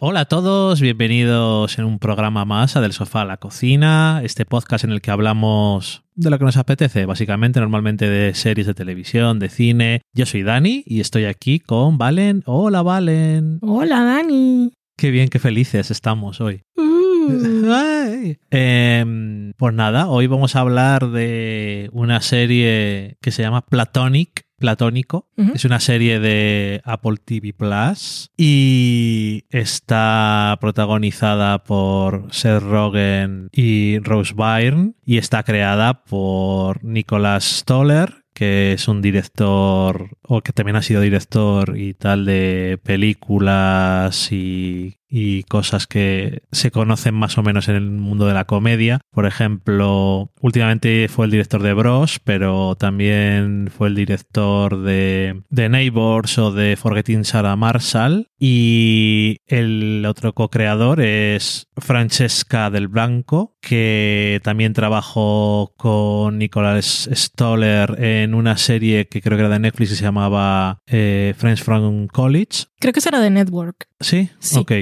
Hola a todos, bienvenidos en un programa más a Del Sofá a la Cocina, este podcast en el que hablamos de lo que nos apetece, básicamente, normalmente de series de televisión, de cine. Yo soy Dani y estoy aquí con Valen. Hola, Valen. Hola, Dani. Qué bien, qué felices estamos hoy. Mm. Pues nada, hoy vamos a hablar de una serie que se llama Platonic. Platónico. Es una serie de Apple TV Plus y está protagonizada por Seth Rogen y Rose Byrne y está creada por Nicholas Stoller que es un director o que también ha sido director y tal de películas y, y cosas que se conocen más o menos en el mundo de la comedia. Por ejemplo, últimamente fue el director de Bros, pero también fue el director de, de Neighbors o de Forgetting Sarah Marshall. Y el otro co-creador es Francesca del Blanco, que también trabajó con Nicholas Stoller en una serie que creo que era de Netflix y se llamaba eh, Friends from College. Creo que será de Network. ¿Sí? Sí. Ok.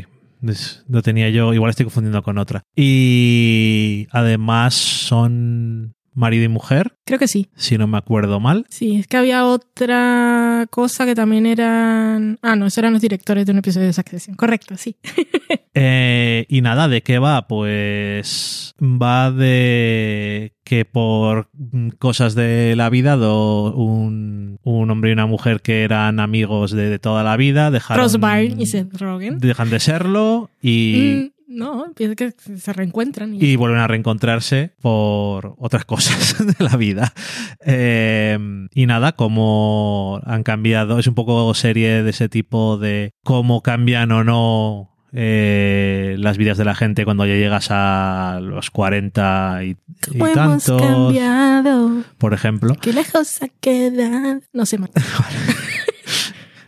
Des- Lo tenía yo, igual estoy confundiendo con otra. Y además son marido y mujer, Creo que sí. si no me acuerdo mal. Sí, es que había otra cosa que también eran... Ah, no, esos eran los directores de un episodio de Succession. Correcto, sí. Eh, y nada, ¿de qué va? Pues va de que por cosas de la vida, do- un, un hombre y una mujer que eran amigos de, de toda la vida dejaron, Ross Byrne y Seth Rogen. dejan de serlo y, Mm, no, empieza que se reencuentran. Y, y vuelven a reencontrarse por otras cosas de la vida. Eh, y nada, como han cambiado, es un poco serie de ese tipo de cómo cambian o no eh, las vidas de la gente cuando ya llegas a los 40 y, y ¿Cómo hemos tantos, cambiado? por ejemplo. Qué lejos ha quedado. No sé más.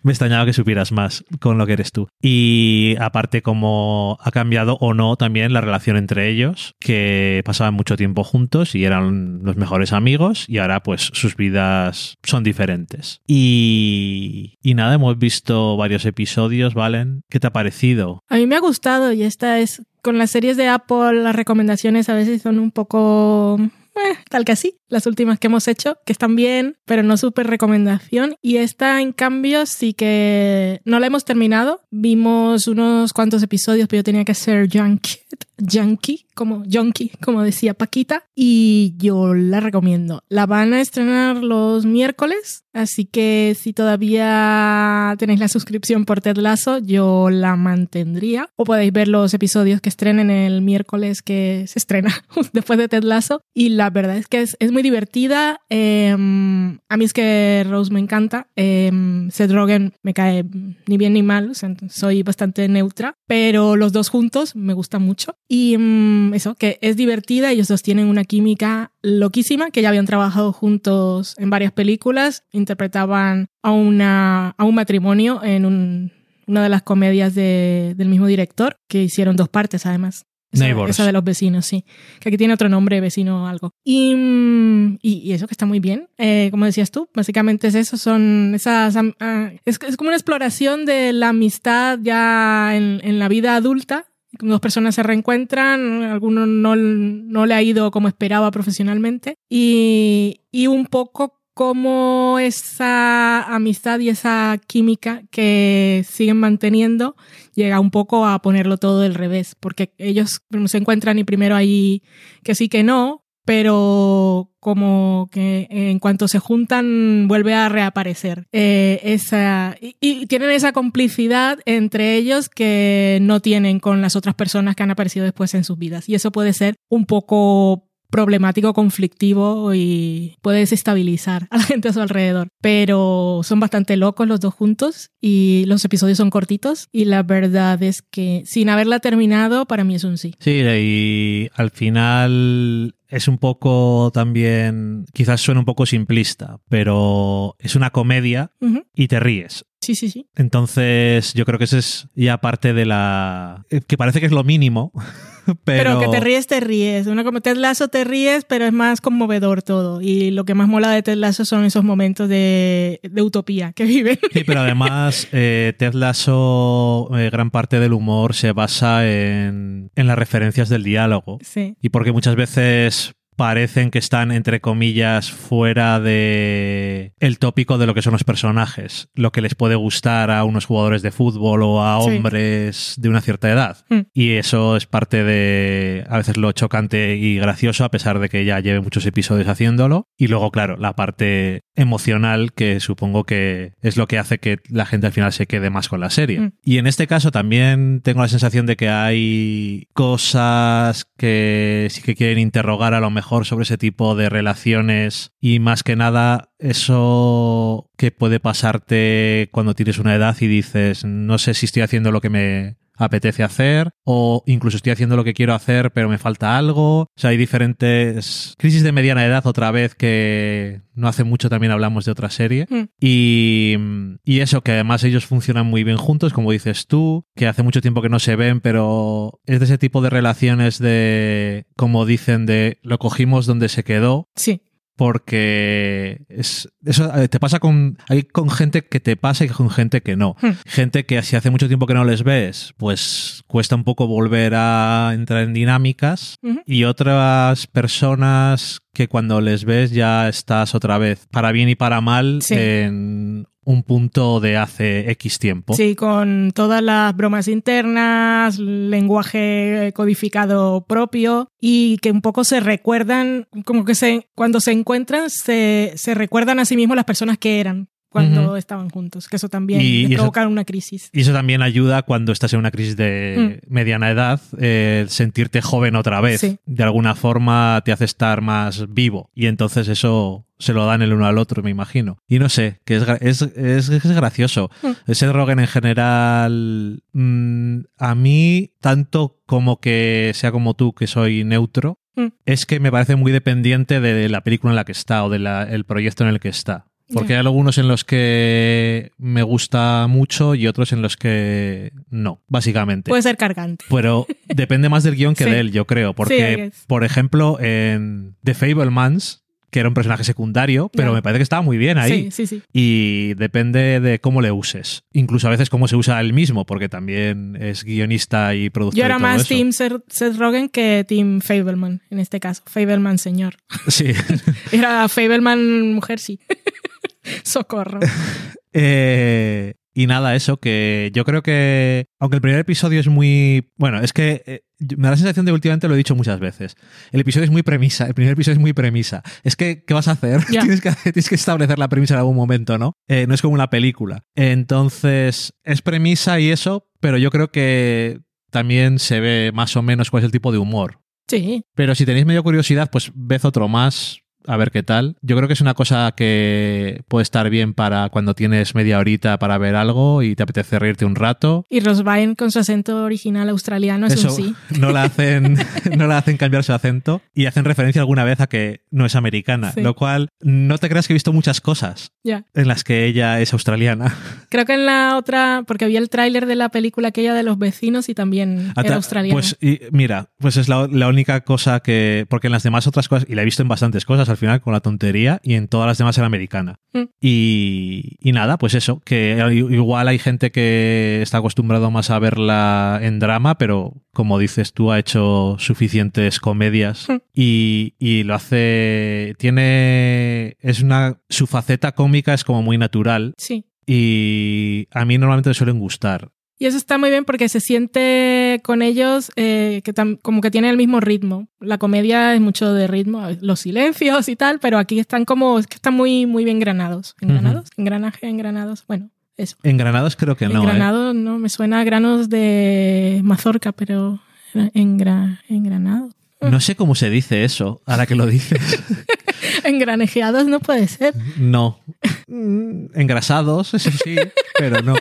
Me extrañaba que supieras más con lo que eres tú. Y aparte, como ha cambiado o no también la relación entre ellos, que pasaban mucho tiempo juntos y eran los mejores amigos, y ahora pues sus vidas son diferentes. Y, y nada, hemos visto varios episodios, ¿valen? ¿Qué te ha parecido? A mí me ha gustado y esta es... Con las series de Apple, las recomendaciones a veces son un poco... eh, tal que así, las últimas que hemos hecho, que están bien, pero no súper recomendación. Y esta, en cambio, sí que no la hemos terminado. Vimos unos cuantos episodios, pero yo tenía que ser junkie, junkie, como junkie, como decía Paquita, y yo la recomiendo. La van a estrenar los miércoles, así que si todavía tenéis la suscripción por Ted Lasso, yo la mantendría. O podéis ver los episodios que estrenen el miércoles que se estrena después de Ted Lasso. Y la verdad es que es, es muy divertida. Eh, a mí es que Rose me encanta. Eh, Seth Rogen me cae ni bien ni mal, soy bastante neutra. Pero los dos juntos me gustan mucho. Y mm, eso, que es divertida. Ellos dos tienen una química loquísima, que ya habían trabajado juntos en varias películas. Interpretaban a, una, a un matrimonio en un- una de las comedias de- del mismo director, que hicieron dos partes además. Esa, Neighbours. esa de los vecinos, sí. Que aquí tiene otro nombre, vecino o algo. Y, mm, y, y eso que está muy bien. Eh, como decías tú, básicamente es eso, son esas... ah, es, es como una exploración de la amistad ya en, en la vida adulta. Dos personas se reencuentran, alguno no, no le ha ido como esperaba profesionalmente. Y, y un poco cómo esa amistad y esa química que siguen manteniendo llega un poco a ponerlo todo del revés, porque ellos no se encuentran y primero ahí que sí que no, pero como que en cuanto se juntan vuelve a reaparecer eh, esa y, y tienen esa complicidad entre ellos que no tienen con las otras personas que han aparecido después en sus vidas y eso puede ser un poco problemático, conflictivo y puede desestabilizar a la gente a su alrededor. Pero son bastante locos los dos juntos y los episodios son cortitos y la verdad es que sin haberla terminado para mí es un sí. Sí, y al final es un poco también, quizás suena un poco simplista, pero es una comedia y te ríes. Sí, sí, sí. Entonces, yo creo que eso es ya parte de la. que parece que es lo mínimo, pero... Pero que te ríes, te ríes. Una como Ted Lasso te ríes, pero es más conmovedor todo. Y lo que más mola de Ted Lasso son esos momentos de, de utopía que viven. Sí, pero además eh, Ted Lasso, eh, gran parte del humor se basa en, en las referencias del diálogo. Sí. Y porque muchas veces parecen que están, entre comillas, fuera de el tópico de lo que son los personajes, lo que les puede gustar a unos jugadores de fútbol o a Sí. hombres de una cierta edad. Mm. Y eso es parte de a veces lo chocante y gracioso, a pesar de que ya lleve muchos episodios haciéndolo. Y luego, claro, la parte emocional, que supongo que es lo que hace que la gente al final se quede más con la serie. Mm. Y en este caso también tengo la sensación de que hay cosas que sí que quieren interrogar a lo mejor sobre ese tipo de relaciones y más que nada eso que puede pasarte cuando tienes una edad y dices no sé si estoy haciendo lo que me apetece hacer o incluso estoy haciendo lo que quiero hacer pero me falta algo. O sea, hay diferentes crisis de mediana edad otra vez que no hace mucho también hablamos de otra serie. Mm. Y, y eso, que además ellos funcionan muy bien juntos, como dices tú, que hace mucho tiempo que no se ven, pero es de ese tipo de relaciones de, como dicen, de lo cogimos donde se quedó, Sí. Porque es, eso eh, te pasa con, hay con gente que te pasa y con gente que no. Hmm. Gente que si hace mucho tiempo que no les ves, pues cuesta un poco volver a entrar en dinámicas y otras personas que cuando les ves ya estás otra vez, para bien y para mal, Sí. en un punto de hace X tiempo. Sí, con todas las bromas internas, lenguaje codificado propio y que un poco se recuerdan, como que se, cuando se encuentran, se, se recuerdan a sí mismos las personas que eran cuando estaban juntos, que eso también Y- provoca una crisis. Y eso también ayuda cuando estás en una crisis de mediana edad, eh, sentirte joven otra vez. Sí. De alguna forma te hace estar más vivo. Y entonces eso se lo dan el uno al otro, me imagino. Y no sé, que es, es, es, es gracioso. Mm. Ese Rogen en general, mm, a mí, tanto como que sea como tú, que soy neutro, Mm. es que me parece muy dependiente de la película en la que está o del proyecto en el que está. Porque hay algunos en los que me gusta mucho y otros en los que no, básicamente. Puede ser cargante. Pero depende más del guion que Sí. de él, yo creo. Sí, Porque, guess. por ejemplo, en The Fablemans, que era un personaje secundario, pero me parece que estaba muy bien ahí. Sí, sí, sí. Y depende de cómo le uses. Incluso a veces cómo se usa él mismo, porque también es guionista y productor. Yo era todo más eso. Team Seth Rogen que Team Fableman, en este caso. Fableman señor. Sí. Era Fableman mujer, sí. Socorro. Eh, y nada, eso, que yo creo que, aunque el primer episodio es muy... Bueno, es que eh, me da la sensación de que últimamente lo he dicho muchas veces. El episodio es muy premisa, el primer episodio es muy premisa. Es que, ¿qué vas a hacer? Tienes, que, tienes que establecer la premisa en algún momento, ¿no? Eh, no es como una película. Entonces, es premisa y eso, pero yo creo que también se ve más o menos cuál es el tipo de humor. Sí, Pero si tenéis medio curiosidad, pues ved otro más, a ver qué tal. Yo creo que es una cosa que puede estar bien para cuando tienes media horita para ver algo y te apetece reírte un rato. y Ross Byrne con su acento original australiano es Eso un sí. no la hacen, no la hacen cambiar su acento y hacen referencia alguna vez a que no es americana, Sí. lo cual no te creas que he visto muchas cosas Ya. en las que ella es australiana. Creo que en la otra, porque vi el tráiler de la película aquella de los vecinos y también era australiano. Pues y, mira, pues es la, la única cosa que. Porque en las demás otras cosas, y la he visto en bastantes cosas al final con la tontería, y en todas las demás era americana. Mm. Y, y nada, pues eso, que igual hay gente que está acostumbrado más a verla en drama, pero como dices tú, ha hecho suficientes comedias Mm. y, y lo hace. Tiene. Es una. Su faceta cómica es como muy natural. Sí. Y a mí normalmente me suelen gustar. Y eso está muy bien porque se siente con ellos eh, que como que tienen el mismo ritmo. La comedia es mucho de ritmo, los silencios y tal, pero aquí están como, es que están muy, muy bien granados. ¿Engranados? Engranaje, engranados. Bueno, eso. Engranados creo que no. ¿eh? Engranado, no, me suena a granos de mazorca, pero engra, engranado. No sé cómo se dice eso, ahora que lo dices. Engranejeados no puede ser. No. Mm, Engrasados, eso sí, pero no.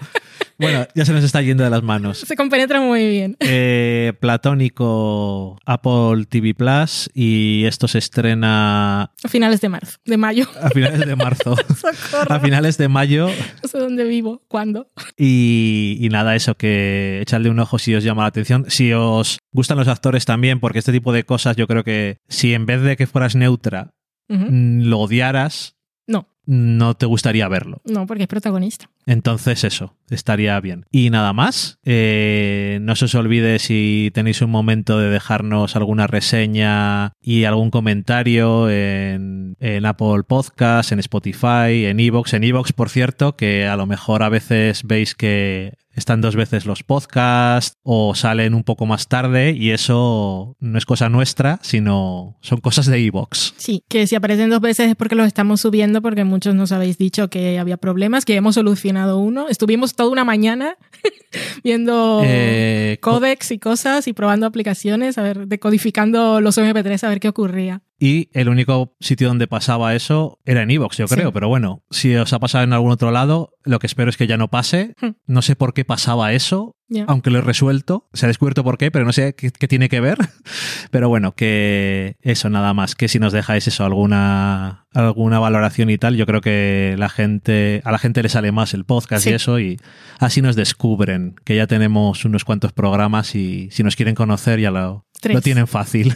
Bueno, ya se nos está yendo de las manos. Se compenetra muy bien. Eh, Platónico Apple TV Plus y esto se estrena A finales de marzo, de mayo. a finales de marzo. Socorro. A finales de mayo No sé dónde vivo, cuándo. y, y nada, eso, que echarle un ojo si os llama la atención. Si os gustan los actores también, porque este tipo de cosas yo creo que si en vez de que fueras neutra mm, lo odiaras, No, no te gustaría verlo. no, porque es protagonista. Entonces eso, estaría bien. Y nada más, eh, no se os olvide si tenéis un momento de dejarnos alguna reseña y algún comentario en, Apple Podcast, en Spotify, en Evox. En Evox, por cierto, que a lo mejor a veces veis que están dos veces los podcasts o salen un poco más tarde y eso no es cosa nuestra, sino son cosas de Evox. Sí, que si aparecen dos veces es porque los estamos subiendo, porque muchos nos habéis dicho que había problemas, que hemos solucionado uno. Estuvimos toda una mañana viendo Eh, co- códex y cosas y probando aplicaciones, a ver, decodificando los MP3 a ver qué ocurría. Y el único sitio donde pasaba eso era en Evox, yo Sí. creo. Pero bueno, si os ha pasado en algún otro lado, lo que espero es que ya no pase. Hmm. No sé por qué pasaba eso, Aunque lo he resuelto. Se ha descubierto por qué, pero no sé qué, qué tiene que ver. Pero bueno, que eso nada más. Que si nos dejáis eso, alguna, alguna valoración y tal, yo creo que la gente, a la gente le sale más el podcast Sí. y eso. Y así nos descubren que ya tenemos unos cuantos programas y si nos quieren conocer ya lo, Tres. lo tienen fácil.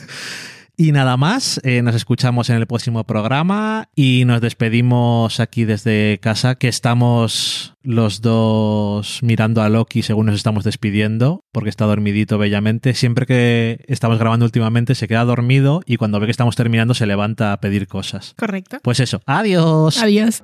Y nada más, eh, nos escuchamos en el próximo programa y nos despedimos aquí desde casa, que estamos los dos mirando a Loki según nos estamos despidiendo, porque está dormidito bellamente. Siempre que estamos grabando últimamente se queda dormido y cuando ve que estamos terminando se levanta a pedir cosas. Correcto. Pues eso, adiós. Adiós.